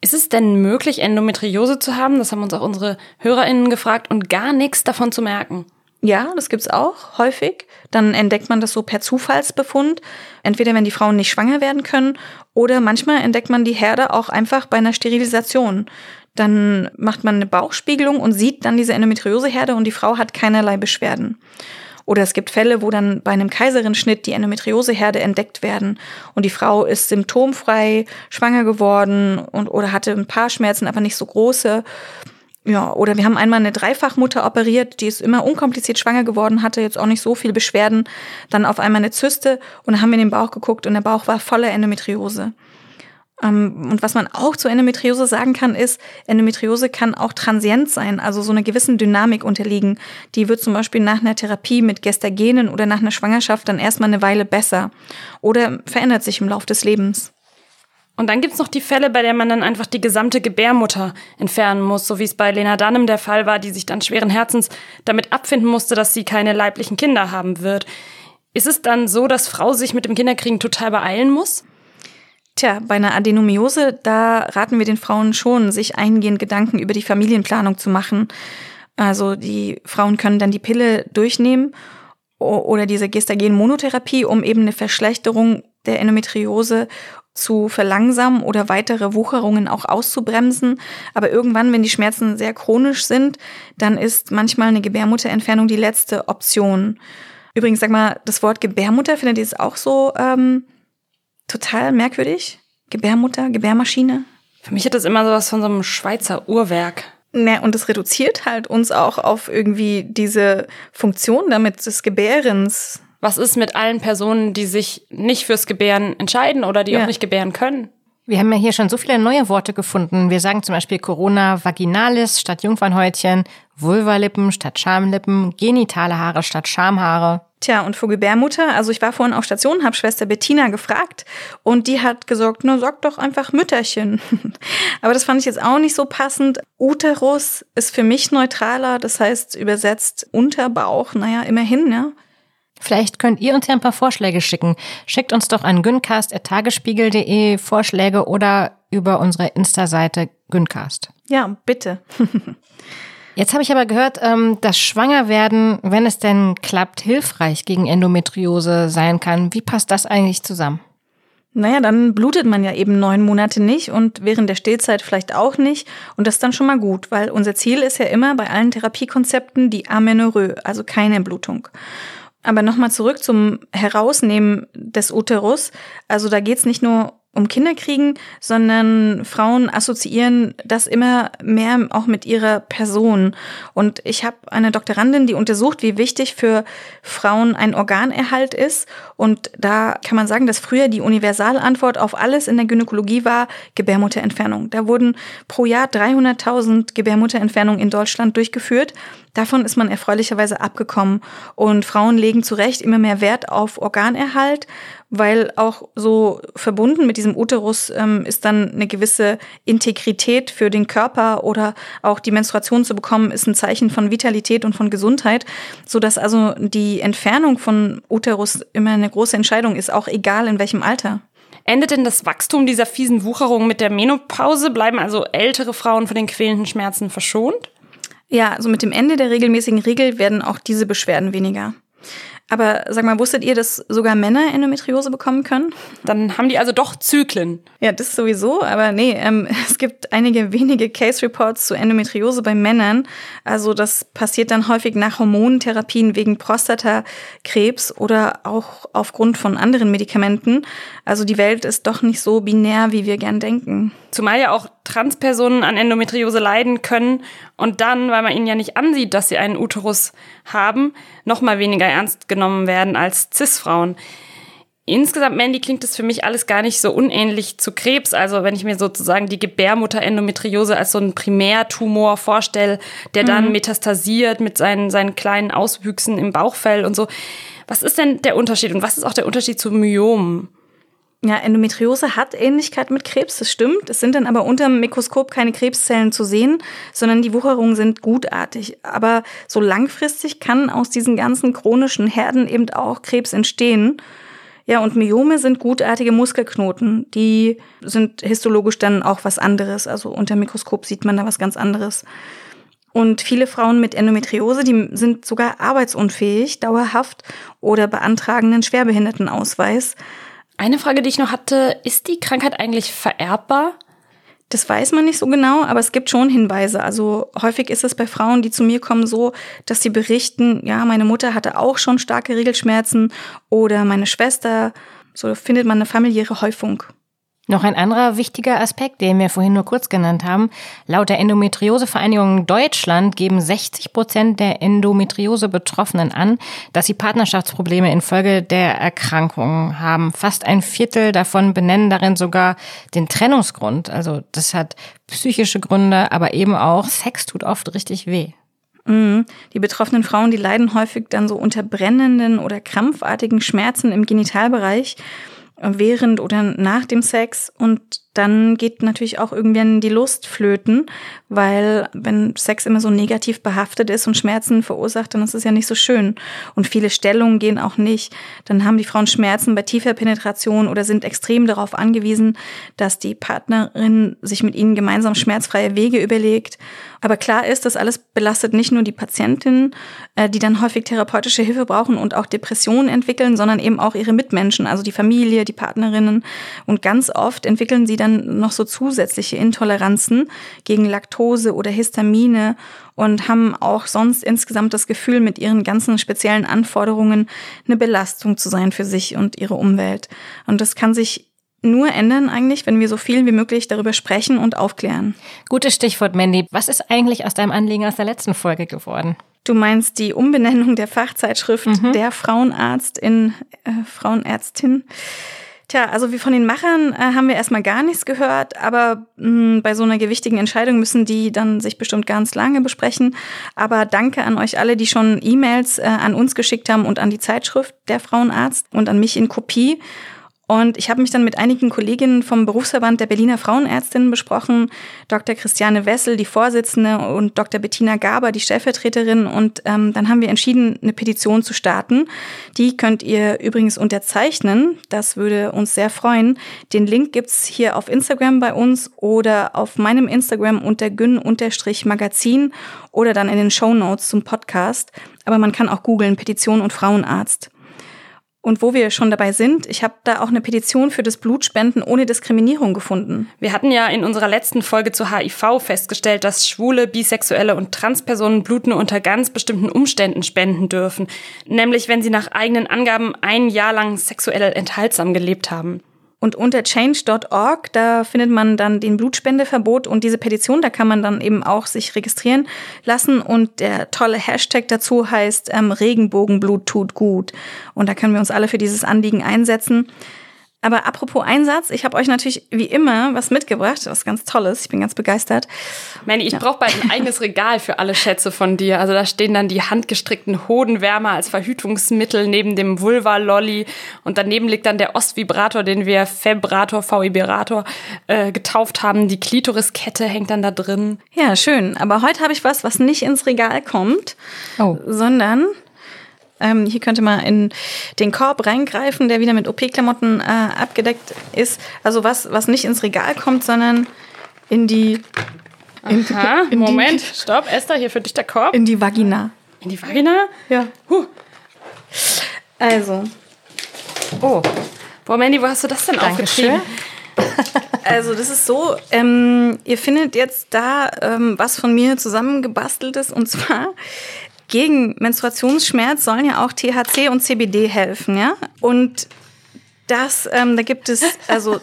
Ist es denn möglich, Endometriose zu haben? Das haben uns auch unsere HörerInnen gefragt und gar nichts davon zu merken. Ja, das gibt's auch häufig. Dann entdeckt man das so per Zufallsbefund. Entweder wenn die Frauen nicht schwanger werden können oder manchmal entdeckt man die Herde auch einfach bei einer Sterilisation. Dann macht man eine Bauchspiegelung und sieht dann diese Endometrioseherde und die Frau hat keinerlei Beschwerden. Oder es gibt Fälle, wo dann bei einem Kaiserschnitt die Endometrioseherde entdeckt werden und die Frau ist symptomfrei schwanger geworden und oder hatte ein paar Schmerzen, aber nicht so große. Ja, oder wir haben einmal eine Dreifachmutter operiert, die ist immer unkompliziert schwanger geworden, hatte jetzt auch nicht so viel Beschwerden, dann auf einmal eine Zyste und dann haben wir in den Bauch geguckt und der Bauch war voller Endometriose. Ähm, und was man auch zu Endometriose sagen kann, ist, Endometriose kann auch transient sein, also so einer gewissen Dynamik unterliegen. Die wird zum Beispiel nach einer Therapie mit Gestagenen oder nach einer Schwangerschaft dann erstmal eine Weile besser oder verändert sich im Laufe des Lebens. Und dann gibt's noch die Fälle, bei der man dann einfach die gesamte Gebärmutter entfernen muss, so wie es bei Lena Dunham der Fall war, die sich dann schweren Herzens damit abfinden musste, dass sie keine leiblichen Kinder haben wird. Ist es dann so, dass Frau sich mit dem Kinderkriegen total beeilen muss? Tja, bei einer Adenomiose, da raten wir den Frauen schon, sich eingehend Gedanken über die Familienplanung zu machen. Also die Frauen können dann die Pille durchnehmen oder diese Gestagen-Monotherapie, um eben eine Verschlechterung der Endometriose zu verlangsamen oder weitere Wucherungen auch auszubremsen. Aber irgendwann, wenn die Schmerzen sehr chronisch sind, dann ist manchmal eine Gebärmutterentfernung die letzte Option. Übrigens, sag mal, das Wort Gebärmutter, findet ihr es auch so ähm, total merkwürdig? Gebärmutter, Gebärmaschine? Für mich hat das immer sowas von so einem Schweizer Uhrwerk. Ne, und es reduziert halt uns auch auf irgendwie diese Funktion damit des Gebärens. Was ist mit allen Personen, die sich nicht fürs Gebären entscheiden oder die ja. auch nicht gebären können? Wir haben ja hier schon so viele neue Worte gefunden. Wir sagen zum Beispiel Corona vaginalis statt Jungfernhäutchen, Vulvalippen statt Schamlippen, genitale Haare statt Schamhaare. Tja, und für Gebärmutter, also ich war vorhin auf Station, habe Schwester Bettina gefragt und die hat gesagt, na sag doch einfach Mütterchen. Aber das fand ich jetzt auch nicht so passend. Uterus ist für mich neutraler, das heißt übersetzt Unterbauch, naja, immerhin, ja. Vielleicht könnt ihr uns ja ein paar Vorschläge schicken. Schickt uns doch an güncast.tagesspiegel.de Vorschläge oder über unsere Insta-Seite Güncast. Ja, bitte. Jetzt habe ich aber gehört, ähm, dass Schwangerwerden, wenn es denn klappt, hilfreich gegen Endometriose sein kann. Wie passt das eigentlich zusammen? Naja, dann blutet man ja eben neun Monate nicht und während der Stillzeit vielleicht auch nicht. Und das ist dann schon mal gut, weil unser Ziel ist ja immer bei allen Therapiekonzepten die Amenorrhoe, also keine Blutung. Aber nochmal zurück zum Herausnehmen des Uterus. Also da geht's nicht nur um Kinder kriegen, sondern Frauen assoziieren das immer mehr auch mit ihrer Person. Und ich habe eine Doktorandin, die untersucht, wie wichtig für Frauen ein Organerhalt ist. Und da kann man sagen, dass früher die Universalantwort auf alles in der Gynäkologie war Gebärmutterentfernung. Da wurden pro Jahr 300.000 Gebärmutterentfernungen in Deutschland durchgeführt. Davon ist man erfreulicherweise abgekommen. Und Frauen legen zu Recht immer mehr Wert auf Organerhalt, weil auch so verbunden mit diesem Uterus ähm, ist dann eine gewisse Integrität für den Körper oder auch die Menstruation zu bekommen, ist ein Zeichen von Vitalität und von Gesundheit, so dass also die Entfernung von Uterus immer eine große Entscheidung ist, auch egal in welchem Alter. Endet denn das Wachstum dieser fiesen Wucherung mit der Menopause? Bleiben also ältere Frauen von den quälenden Schmerzen verschont? Ja, also mit dem Ende der regelmäßigen Regel werden auch diese Beschwerden weniger. Aber sag mal, wusstet ihr, dass sogar Männer Endometriose bekommen können? Dann haben die also doch Zyklen. Ja, das sowieso, aber nee, ähm, es gibt einige wenige Case Reports zu Endometriose bei Männern. Also das passiert dann häufig nach Hormontherapien wegen Prostatakrebs oder auch aufgrund von anderen Medikamenten. Also die Welt ist doch nicht so binär, wie wir gern denken. Zumal ja auch Transpersonen an Endometriose leiden können und dann, weil man ihnen ja nicht ansieht, dass sie einen Uterus haben, noch mal weniger ernst genommen werden als Cis-Frauen. Insgesamt, Mandy, klingt das für mich alles gar nicht so unähnlich zu Krebs. Also wenn ich mir sozusagen die Gebärmutter-Endometriose als so einen Primärtumor vorstelle, der dann mhm. metastasiert mit seinen, seinen kleinen Auswüchsen im Bauchfell und so. Was ist denn der Unterschied und was ist auch der Unterschied zu Myomen? Ja, Endometriose hat Ähnlichkeit mit Krebs, das stimmt. Es sind dann aber unter dem Mikroskop keine Krebszellen zu sehen, sondern die Wucherungen sind gutartig. Aber so langfristig kann aus diesen ganzen chronischen Herden eben auch Krebs entstehen. Ja, und Myome sind gutartige Muskelknoten. Die sind histologisch dann auch was anderes. Also unter dem Mikroskop sieht man da was ganz anderes. Und viele Frauen mit Endometriose, die sind sogar arbeitsunfähig, dauerhaft oder beantragen einen Schwerbehindertenausweis. Eine Frage, die ich noch hatte, ist die Krankheit eigentlich vererbbar? Das weiß man nicht so genau, aber es gibt schon Hinweise. Also häufig ist es bei Frauen, die zu mir kommen, so, dass sie berichten, ja, meine Mutter hatte auch schon starke Regelschmerzen oder meine Schwester. So findet man eine familiäre Häufung. Noch ein anderer wichtiger Aspekt, den wir vorhin nur kurz genannt haben. Laut der Endometriosevereinigung Deutschland geben 60 Prozent der Endometriose-Betroffenen an, dass sie Partnerschaftsprobleme infolge der Erkrankung haben. Fast ein Viertel davon benennen darin sogar den Trennungsgrund. Also das hat psychische Gründe, aber eben auch Sex tut oft richtig weh. Mhm. Die betroffenen Frauen, die leiden häufig dann so unter brennenden oder krampfartigen Schmerzen im Genitalbereich während oder nach dem Sex und dann geht natürlich auch irgendwann die Lust flöten, weil wenn Sex immer so negativ behaftet ist und Schmerzen verursacht, dann ist es ja nicht so schön. Und viele Stellungen gehen auch nicht. Dann haben die Frauen Schmerzen bei tiefer Penetration oder sind extrem darauf angewiesen, dass die Partnerin sich mit ihnen gemeinsam schmerzfreie Wege überlegt. Aber klar ist, das alles belastet nicht nur die Patientinnen, äh, die dann häufig therapeutische Hilfe brauchen und auch Depressionen entwickeln, sondern eben auch ihre Mitmenschen, also die Familie, die Partnerinnen. Und ganz oft entwickeln sie dann noch so zusätzliche Intoleranzen gegen Laktose oder Histamine und haben auch sonst insgesamt das Gefühl, mit ihren ganzen speziellen Anforderungen eine Belastung zu sein für sich und ihre Umwelt. Und das kann sich nur ändern eigentlich, wenn wir so viel wie möglich darüber sprechen und aufklären. Gutes Stichwort, Mandy. Was ist eigentlich aus deinem Anliegen aus der letzten Folge geworden? Du meinst die Umbenennung der Fachzeitschrift mhm. Der Frauenarzt in äh, Frauenärztin. Tja, also wie von den Machern äh, haben wir erstmal gar nichts gehört, aber mh, hm, bei so einer gewichtigen Entscheidung müssen die dann sich bestimmt ganz lange besprechen. Aber danke an euch alle, die schon E-Mails äh, an uns geschickt haben und an die Zeitschrift Der Frauenarzt und an mich in Kopie. Und ich habe mich dann mit einigen Kolleginnen vom Berufsverband der Berliner Frauenärztinnen besprochen, Dr. Christiane Wessel, die Vorsitzende, und Dr. Bettina Gaber, die Stellvertreterin. Und ähm, dann haben wir entschieden, eine Petition zu starten. Die könnt ihr übrigens unterzeichnen. Das würde uns sehr freuen. Den Link gibt's hier auf Instagram bei uns oder auf meinem Instagram unter gün-magazin oder dann in den Show Notes zum Podcast. Aber man kann auch googeln Petition und Frauenarzt. Und wo wir schon dabei sind, ich habe da auch eine Petition für das Blutspenden ohne Diskriminierung gefunden. Wir hatten ja in unserer letzten Folge zu HIV festgestellt, dass schwule, bisexuelle und Transpersonen Blut nur unter ganz bestimmten Umständen spenden dürfen. Nämlich wenn sie nach eigenen Angaben ein Jahr lang sexuell enthaltsam gelebt haben. Und unter change.org, da findet man dann den Blutspendeverbot und diese Petition, da kann man dann eben auch sich registrieren lassen. Und der tolle Hashtag dazu heißt ähm, Regenbogenblut tut gut. Und da können wir uns alle für dieses Anliegen einsetzen. Aber apropos Einsatz, ich habe euch natürlich wie immer was mitgebracht, was ganz Tolles. Ich bin ganz begeistert. Manny, ich ja. brauche bald ein eigenes Regal für alle Schätze von dir. Also da stehen dann die handgestrickten Hodenwärmer als Verhütungsmittel neben dem Vulva-Lolly und daneben liegt dann der Ostvibrator, den wir Febrator, V-Iberator äh, getauft haben. Die Klitoriskette hängt dann da drin. Ja, schön. Aber heute habe ich was, was nicht ins Regal kommt, oh. sondern ähm, hier könnte man in den Korb reingreifen, der wieder mit OP-Klamotten äh, abgedeckt ist. Also was, was nicht ins Regal kommt, sondern in die. In, Aha, in Moment, die, stopp, Esther, hier für dich der Korb. In die Vagina. In die Vagina? Ja. Huh. Also. Oh. Boah, Mandy, wo hast du das denn Dankeschön. aufgetrieben? Also das ist so, ähm, ihr findet jetzt da ähm, was von mir zusammengebasteltes und zwar gegen Menstruationsschmerz sollen ja auch THC und CBD helfen, ja. Und das, ähm, da gibt es also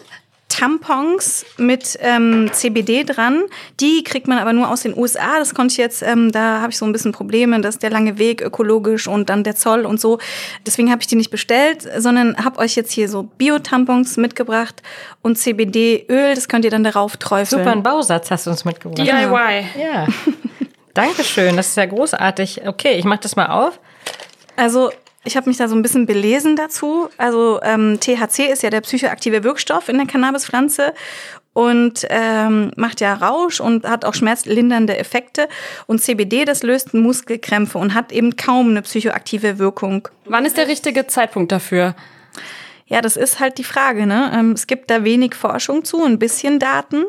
Tampons mit ähm, CBD dran. Die kriegt man aber nur aus den USA. Das konnte ich jetzt, ähm, da habe ich so ein bisschen Probleme, dass der lange Weg ökologisch und dann der Zoll und so. Deswegen habe ich die nicht bestellt, sondern habe euch jetzt hier so Bio-Tampons mitgebracht und CBD-Öl. Das könnt ihr dann darauf träufeln. Super, ein Bausatz hast du uns mitgebracht. DIY. Ja. Dankeschön, das ist ja großartig. Okay, ich mache das mal auf. Also Ich habe mich da so ein bisschen belesen dazu. Also ähm, THC ist ja der psychoaktive Wirkstoff in der Cannabispflanze und ähm, macht ja Rausch und hat auch schmerzlindernde Effekte. Und CBD, das löst Muskelkrämpfe und hat eben kaum eine psychoaktive Wirkung. Wann ist der richtige Zeitpunkt dafür? Ja, das ist halt die Frage. Ne? Ähm, es gibt da wenig Forschung zu, ein bisschen Daten.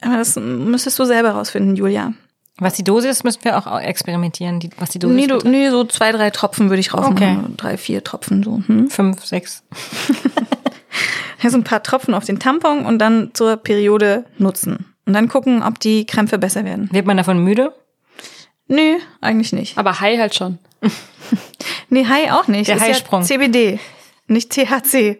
Das müsstest du selber rausfinden, Julia. Was die Dose ist, müssen wir auch experimentieren. Die, was die Dose Nee, ist, nee, so zwei, drei Tropfen würde ich rausmachen. Okay. Drei, vier Tropfen so. Hm? Fünf, sechs. Ja, so ein paar Tropfen auf den Tampon und dann zur Periode nutzen. Und dann gucken, ob die Krämpfe besser werden. Wird man davon müde? Nö, eigentlich nicht. Aber Hai halt schon. Nee, Hai auch nicht. Der Ist Haisprung. Ja CBD, nicht THC.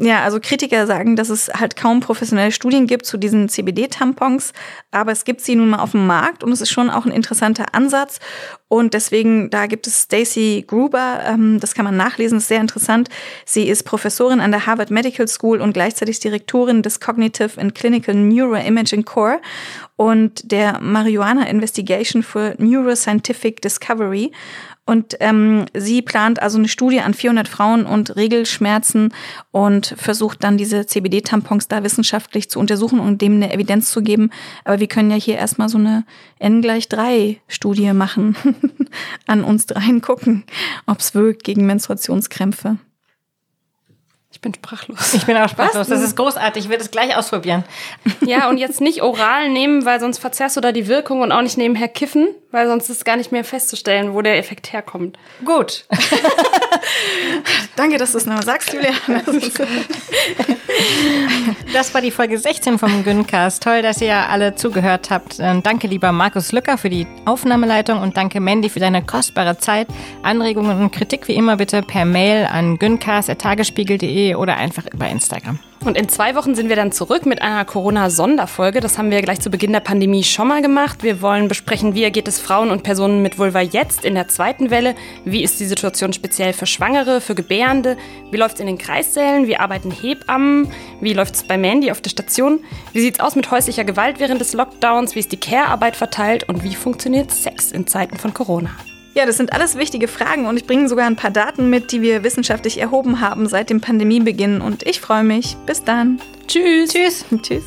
Ja, also Kritiker sagen, dass es halt kaum professionelle Studien gibt zu diesen CBD-Tampons, aber es gibt sie nun mal auf dem Markt und es ist schon auch ein interessanter Ansatz. Und deswegen, da gibt es Stacey Gruber, ähm, das kann man nachlesen, ist sehr interessant. Sie ist Professorin an der Harvard Medical School und gleichzeitig Direktorin des Cognitive and Clinical Neuroimaging Core und der Marijuana Investigation for Neuroscientific Discovery. Und ähm, sie plant also eine Studie an 400 Frauen und Regelschmerzen und versucht dann diese CBD-Tampons da wissenschaftlich zu untersuchen und dem eine Evidenz zu geben. Aber wir können ja hier erstmal so eine N gleich 3 Studie machen, an uns dreien gucken, ob es wirkt gegen Menstruationskrämpfe. Ich bin sprachlos. Ich bin auch sprachlos. Das ist großartig. Ich werde es gleich ausprobieren. Ja, und jetzt nicht oral nehmen, weil sonst verzerrst du da die Wirkung und auch nicht nebenher kiffen, weil sonst ist gar nicht mehr festzustellen, wo der Effekt herkommt. Gut. Danke, dass du es nochmal sagst, Julia. Das war die Folge 16 vom Güncast. Toll, dass ihr alle zugehört habt. Ähm, Danke, lieber Markus Lücker, für die Aufnahmeleitung und danke, Mandy, für deine kostbare Zeit. Anregungen und Kritik wie immer bitte per Mail an güncast.tagesspiegel.de oder einfach über Instagram. Und in zwei Wochen sind wir dann zurück mit einer Corona-Sonderfolge. Das haben wir gleich zu Beginn der Pandemie schon mal gemacht. Wir wollen besprechen, wie ergeht es Frauen und Personen mit Vulva jetzt in der zweiten Welle? Wie ist die Situation speziell für Schwangere, für Gebärende? Wie läuft es in den Kreissälen? Wie arbeiten Hebammen? Wie läuft es bei Mandy auf der Station? Wie sieht es aus mit häuslicher Gewalt während des Lockdowns? Wie ist die Care-Arbeit verteilt? Und wie funktioniert Sex in Zeiten von Corona? Ja, das sind alles wichtige Fragen und ich bringe sogar ein paar Daten mit, die wir wissenschaftlich erhoben haben seit dem Pandemiebeginn. Und ich freue mich. Bis dann. Tschüss! Tschüss. Tschüss.